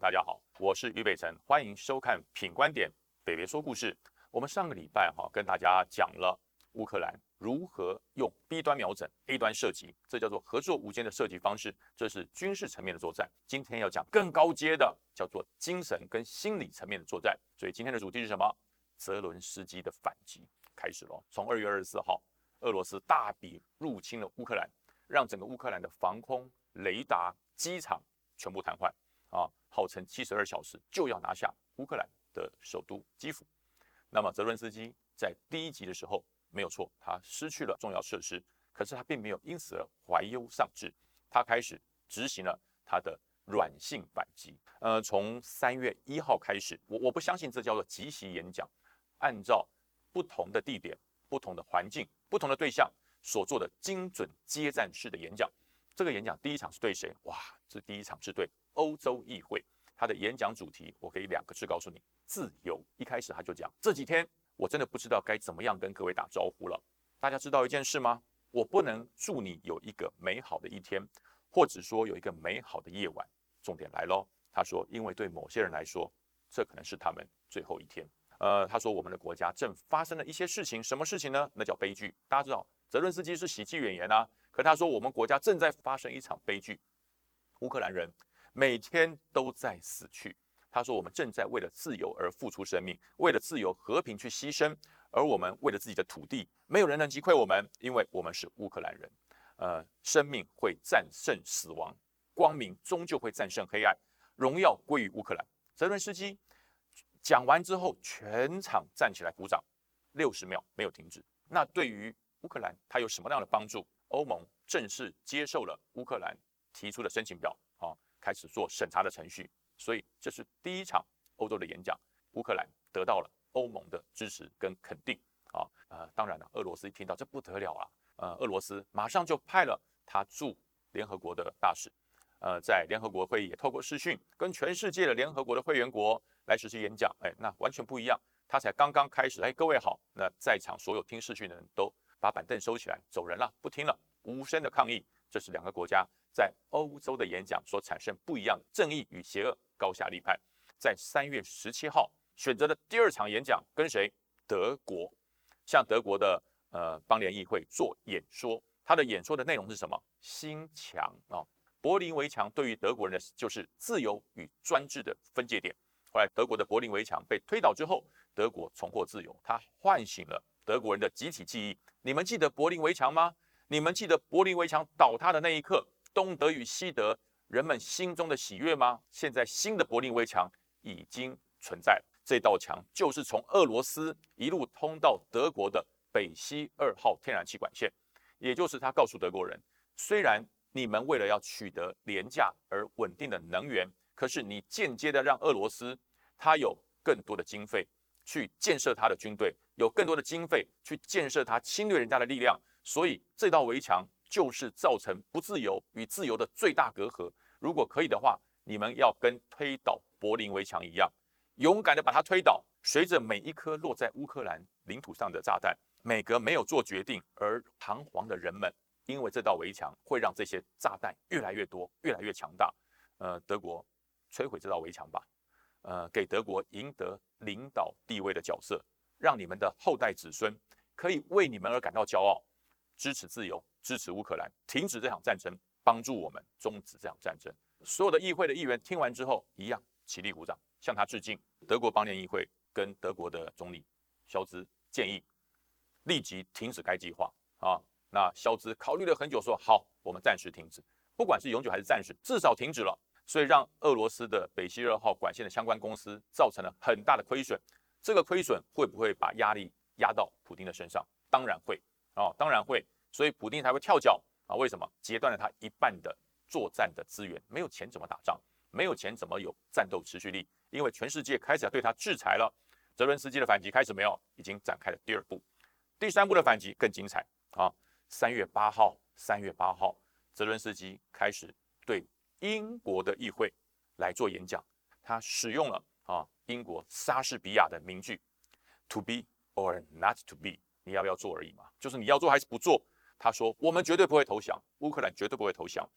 大家好，我是于北辰，欢迎收看《品观点北北说故事》。我们上个礼拜哈跟大家讲了乌克兰如何用 B 端瞄准 A 端射击，这叫做合作无间的射击方式，这是军事层面的作战。今天要讲更高阶的，叫做精神跟心理层面的作战。所以今天的主题是什么？泽伦斯基的反击开始了。从二月二十四号，俄罗斯大笔入侵了乌克兰，让整个乌克兰的防空、雷达、机场全部瘫痪啊！号称七十二小时就要拿下乌克兰的首都基辅。那么泽伦斯基在第一集的时候没有错，他失去了重要设施，可是他并没有因此而怀忧丧志，他开始执行了他的软性反击。呃，从三月一号开始，我我不相信这叫做即席演讲。按照不同的地点、不同的环境、不同的对象所做的精准接战式的演讲。这个演讲第一场是对谁？哇，这第一场是对欧洲议会。他的演讲主题，我可以两个字告诉你：自由。一开始他就讲，这几天我真的不知道该怎么样跟各位打招呼了。大家知道一件事吗？我不能祝你有一个美好的一天，或者说有一个美好的夜晚。重点来喽，他说，因为对某些人来说，这可能是他们最后一天。呃，他说我们的国家正发生了一些事情，什么事情呢？那叫悲剧。大家知道，泽伦斯基是喜剧演员啊，可他说我们国家正在发生一场悲剧，乌克兰人每天都在死去。他说我们正在为了自由而付出生命，为了自由和平去牺牲，而我们为了自己的土地，没有人能击溃我们，因为我们是乌克兰人。呃，生命会战胜死亡，光明终究会战胜黑暗，荣耀归于乌克兰。泽伦斯基。讲完之后，全场站起来鼓掌，六十秒没有停止。那对于乌克兰，它有什么样的帮助？欧盟正式接受了乌克兰提出的申请表，开始做审查的程序。所以这是第一场欧洲的演讲，乌克兰得到了欧盟的支持跟肯定。啊，呃，当然了，俄罗斯一听到这不得了啊，呃，俄罗斯马上就派了他驻联合国的大使，呃，在联合国会议也透过视讯跟全世界的联合国的会员国。来实施演讲，哎，那完全不一样。他才刚刚开始，哎，各位好。那在场所有听视讯的人都把板凳收起来，走人了，不听了，无声的抗议。这是两个国家在欧洲的演讲所产生不一样的正义与邪恶高下立判。在三月十七号选择的第二场演讲，跟谁？德国，向德国的呃邦联议会做演说。他的演说的内容是什么？心墙啊，柏林围墙对于德国人的就是自由与专制的分界点。后来，德国的柏林围墙被推倒之后，德国重获自由。他唤醒了德国人的集体记忆。你们记得柏林围墙吗？你们记得柏林围墙倒塌的那一刻，东德与西德人们心中的喜悦吗？现在新的柏林围墙已经存在了。这道墙就是从俄罗斯一路通到德国的北溪二号天然气管线，也就是他告诉德国人：虽然你们为了要取得廉价而稳定的能源。可是你间接的让俄罗斯，他有更多的经费去建设他的军队，有更多的经费去建设他侵略人家的力量，所以这道围墙就是造成不自由与自由的最大隔阂。如果可以的话，你们要跟推倒柏林围墙一样，勇敢的把它推倒。随着每一颗落在乌克兰领土上的炸弹，每个没有做决定而彷徨的人们，因为这道围墙会让这些炸弹越来越多，越来越强大。呃，德国。摧毁这道围墙吧，呃，给德国赢得领导地位的角色，让你们的后代子孙可以为你们而感到骄傲，支持自由，支持乌克兰，停止这场战争，帮助我们终止这场战争。所有的议会的议员听完之后，一样起立鼓掌，向他致敬。德国邦联议会跟德国的总理肖兹建议立即停止该计划啊。那肖兹考虑了很久，说好，我们暂时停止，不管是永久还是暂时，至少停止了。所以让俄罗斯的北溪二号管线的相关公司造成了很大的亏损，这个亏损会不会把压力压到普京的身上？当然会啊，当然会。所以普京才会跳脚啊？为什么？截断了他一半的作战的资源，没有钱怎么打仗？没有钱怎么有战斗持续力？因为全世界开始要对他制裁了。泽伦斯基的反击开始没有？已经展开了第二步，第三步的反击更精彩啊！三月八号，三月八号，泽伦斯基开始对。英国的议会来做演讲，他使用了啊英国莎士比亚的名句：“To be or not to be，你要不要做而已嘛，就是你要做还是不做。”他说：“我们绝对不会投降，乌克兰绝对不会投降，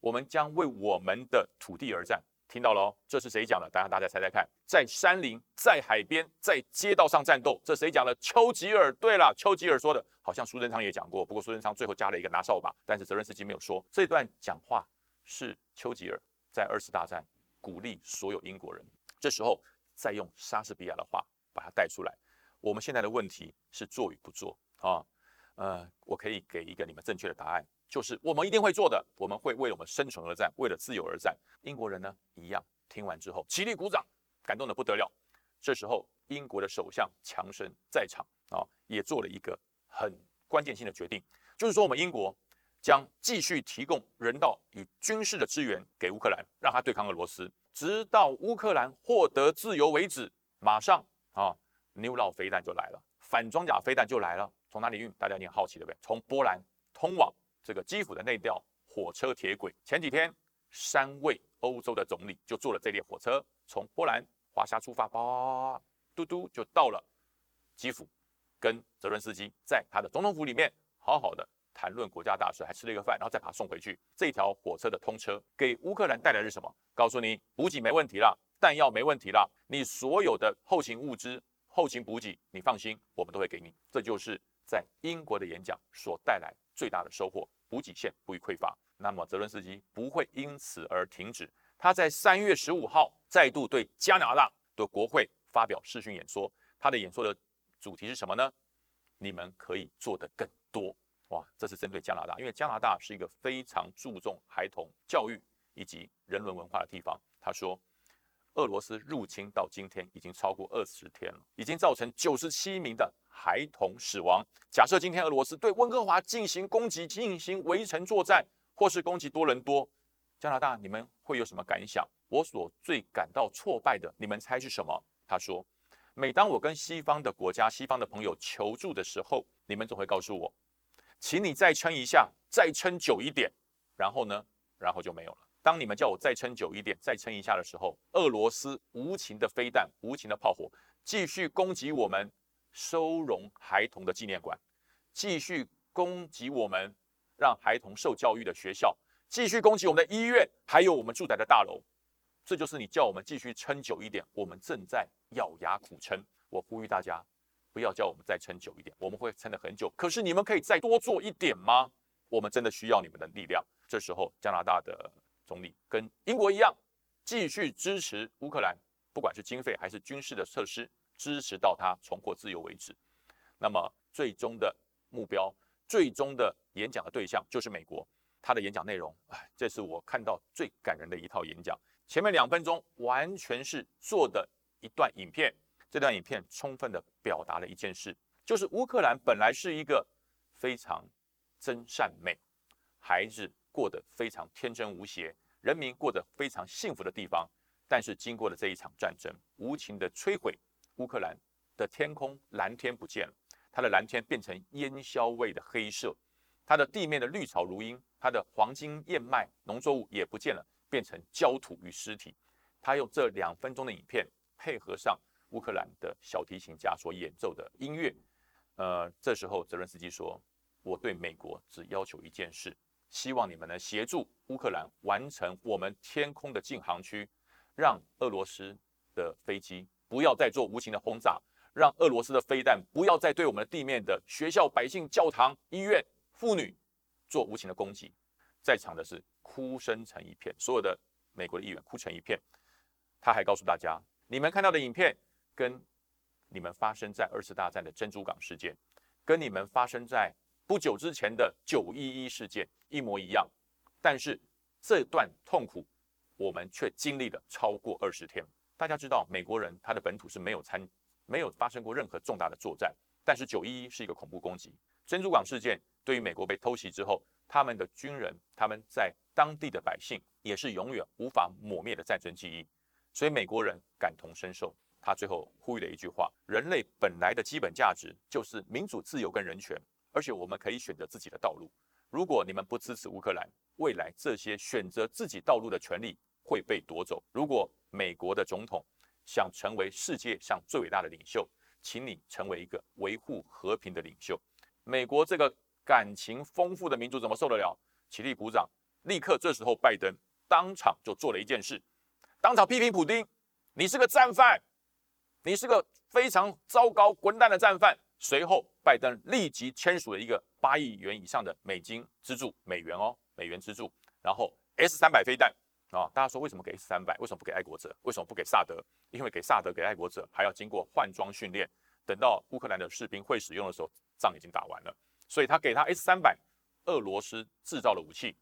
我们将为我们的土地而战，听到了哦，这是谁讲的？大家大家猜猜看，在山林、在海边、在街道上战斗，这谁讲的？丘吉尔。对了，丘吉尔说的，好像苏贞昌也讲过，不过苏贞昌最后加了一个拿扫把，但是泽伦斯基没有说。这段讲话是丘吉尔在二次大战鼓励所有英国人，这时候再用莎士比亚的话把它带出来。我们现在的问题是做与不做啊？呃，我可以给一个你们正确的答案。就是我们一定会做的，我们会为我们生存而战，为了自由而战。英国人呢，一样听完之后起立鼓掌，感动的不得了。这时候，英国的首相强生在场啊，也做了一个很关键性的决定，就是说我们英国将继续提供人道与军事的支援给乌克兰，让他对抗俄罗斯，直到乌克兰获得自由为止。马上啊，牛老飞弹就来了，反装甲飞弹就来了。从哪里运？大家一定好奇对不对？从波兰通往。这个基辅的内调火车铁轨，前几天三位欧洲的总理就坐了这列火车，从波兰华沙出发，叭嘟嘟就到了基辅，跟泽伦斯基在他的总统府里面好好的谈论国家大事，还吃了一个饭，然后再把他送回去。这条火车的通车给乌克兰带来是什么？告诉你，补给没问题了，弹药没问题了，你所有的后勤物资、后勤补给，你放心，我们都会给你。这就是在英国的演讲所带来最大的收获。补给线不予匮乏，那么泽伦斯基不会因此而停止。他在三月十五号再度对加拿大的国会发表视讯演说，他的演说的主题是什么呢？你们可以做得更多。哇，这是针对加拿大，因为加拿大是一个非常注重孩童教育以及人伦文化的地方。他说。俄罗斯入侵到今天已经超过二十天了，已经造成九十七名的孩童死亡。假设今天俄罗斯对温哥华进行攻击、进行围城作战，或是攻击多伦多，加拿大你们会有什么感想？我所最感到挫败的，你们猜是什么？他说：“每当我跟西方的国家、西方的朋友求助的时候，你们总会告诉我，请你再撑一下，再撑久一点，然后呢，然后就没有了。”当你们叫我再撑久一点、再撑一下的时候，俄罗斯无情的飞弹、无情的炮火继续攻击我们收容孩童的纪念馆，继续攻击我们让孩童受教育的学校，继续攻击我们的医院，还有我们住宅的大楼。这就是你叫我们继续撑久一点，我们正在咬牙苦撑。我呼吁大家，不要叫我们再撑久一点，我们会撑得很久。可是你们可以再多做一点吗？我们真的需要你们的力量。这时候，加拿大的。总理跟英国一样，继续支持乌克兰，不管是经费还是军事的设施，支持到他重获自由为止。那么最终的目标，最终的演讲的对象就是美国。他的演讲内容，哎，这是我看到最感人的一套演讲。前面两分钟完全是做的一段影片，这段影片充分的表达了一件事，就是乌克兰本来是一个非常真善美，孩子。过得非常天真无邪，人民过得非常幸福的地方，但是经过了这一场战争，无情的摧毁，乌克兰的天空蓝天不见了，它的蓝天变成烟硝味的黑色，它的地面的绿草如茵，它的黄金燕麦农作物也不见了，变成焦土与尸体。他用这两分钟的影片，配合上乌克兰的小提琴家所演奏的音乐，呃，这时候泽伦斯基说：“我对美国只要求一件事。”希望你们能协助乌克兰完成我们天空的禁航区，让俄罗斯的飞机不要再做无情的轰炸，让俄罗斯的飞弹不要再对我们的地面的学校、百姓、教堂、医院、妇女做无情的攻击。在场的是哭声成一片，所有的美国的议员哭成一片。他还告诉大家，你们看到的影片跟你们发生在二次大战的珍珠港事件，跟你们发生在。不久之前的九一一事件一模一样，但是这段痛苦我们却经历了超过二十天。大家知道，美国人他的本土是没有参没有发生过任何重大的作战，但是九一一是一个恐怖攻击。珍珠港事件对于美国被偷袭之后，他们的军人他们在当地的百姓也是永远无法抹灭的战争记忆，所以美国人感同身受。他最后呼吁了一句话：人类本来的基本价值就是民主、自由跟人权。而且我们可以选择自己的道路。如果你们不支持乌克兰，未来这些选择自己道路的权利会被夺走。如果美国的总统想成为世界上最伟大的领袖，请你成为一个维护和平的领袖。美国这个感情丰富的民族怎么受得了？起立鼓掌！立刻，这时候拜登当场就做了一件事，当场批评普京，你是个战犯，你是个非常糟糕滚蛋的战犯。随后，拜登立即签署了一个八亿元以上的美金资助，美元哦，美元资助。然后 S 三百飞弹啊，大家说为什么给 S 三百？为什么不给爱国者？为什么不给萨德？因为给萨德、给爱国者还要经过换装训练，等到乌克兰的士兵会使用的时候，仗已经打完了。所以他给他 S 三百，俄罗斯制造的武器，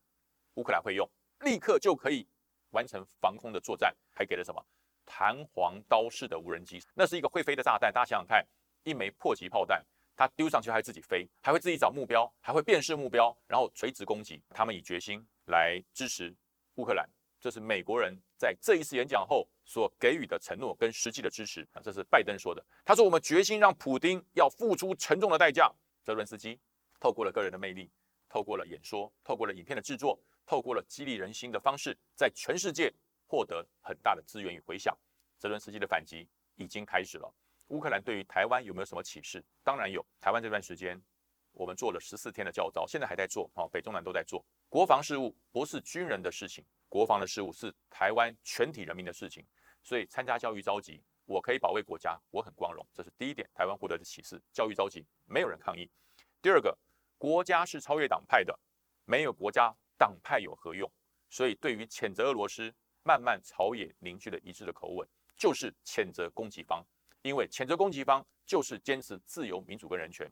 乌克兰会用，立刻就可以完成防空的作战。还给了什么？弹簧刀式的无人机，那是一个会飞的炸弹。大家想想看。一枚迫击炮弹，它丢上去还自己飞，还会自己找目标，还会辨识目标，然后垂直攻击。他们以决心来支持乌克兰，这是美国人在这一次演讲后所给予的承诺跟实际的支持啊。这是拜登说的，他说我们决心让普京要付出沉重的代价。泽伦斯基透过了个人的魅力，透过了演说，透过了影片的制作，透过了激励人心的方式，在全世界获得很大的资源与回响。泽伦斯基的反击已经开始了。乌克兰对于台湾有没有什么启示？当然有。台湾这段时间，我们做了十四天的教招，现在还在做。哦，北中南都在做。国防事务不是军人的事情，国防的事务是台湾全体人民的事情。所以参加教育召集，我可以保卫国家，我很光荣。这是第一点，台湾获得的启示。教育召集没有人抗议。第二个，国家是超越党派的，没有国家，党派有何用？所以对于谴责俄罗斯，慢慢朝野凝聚了一致的口吻，就是谴责攻击方。因为谴责攻击方就是坚持自由、民主跟人权，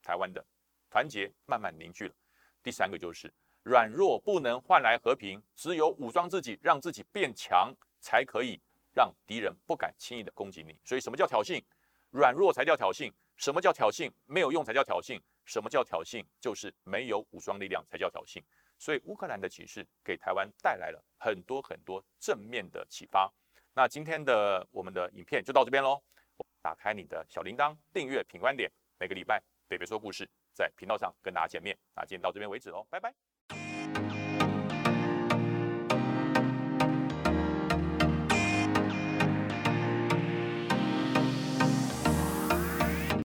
台湾的团结慢慢凝聚了。第三个就是软弱不能换来和平，只有武装自己，让自己变强，才可以让敌人不敢轻易的攻击你。所以什么叫挑衅？软弱才叫挑衅。什么叫挑衅？没有用才叫挑衅。什么叫挑衅？就是没有武装力量才叫挑衅。所以乌克兰的启示给台湾带来了很多很多正面的启发。那今天的我们的影片就到这边喽。打开你的小铃铛，订阅品观点，每个礼拜北北说故事在频道上跟大家见面。那今天到这边为止喽，拜拜。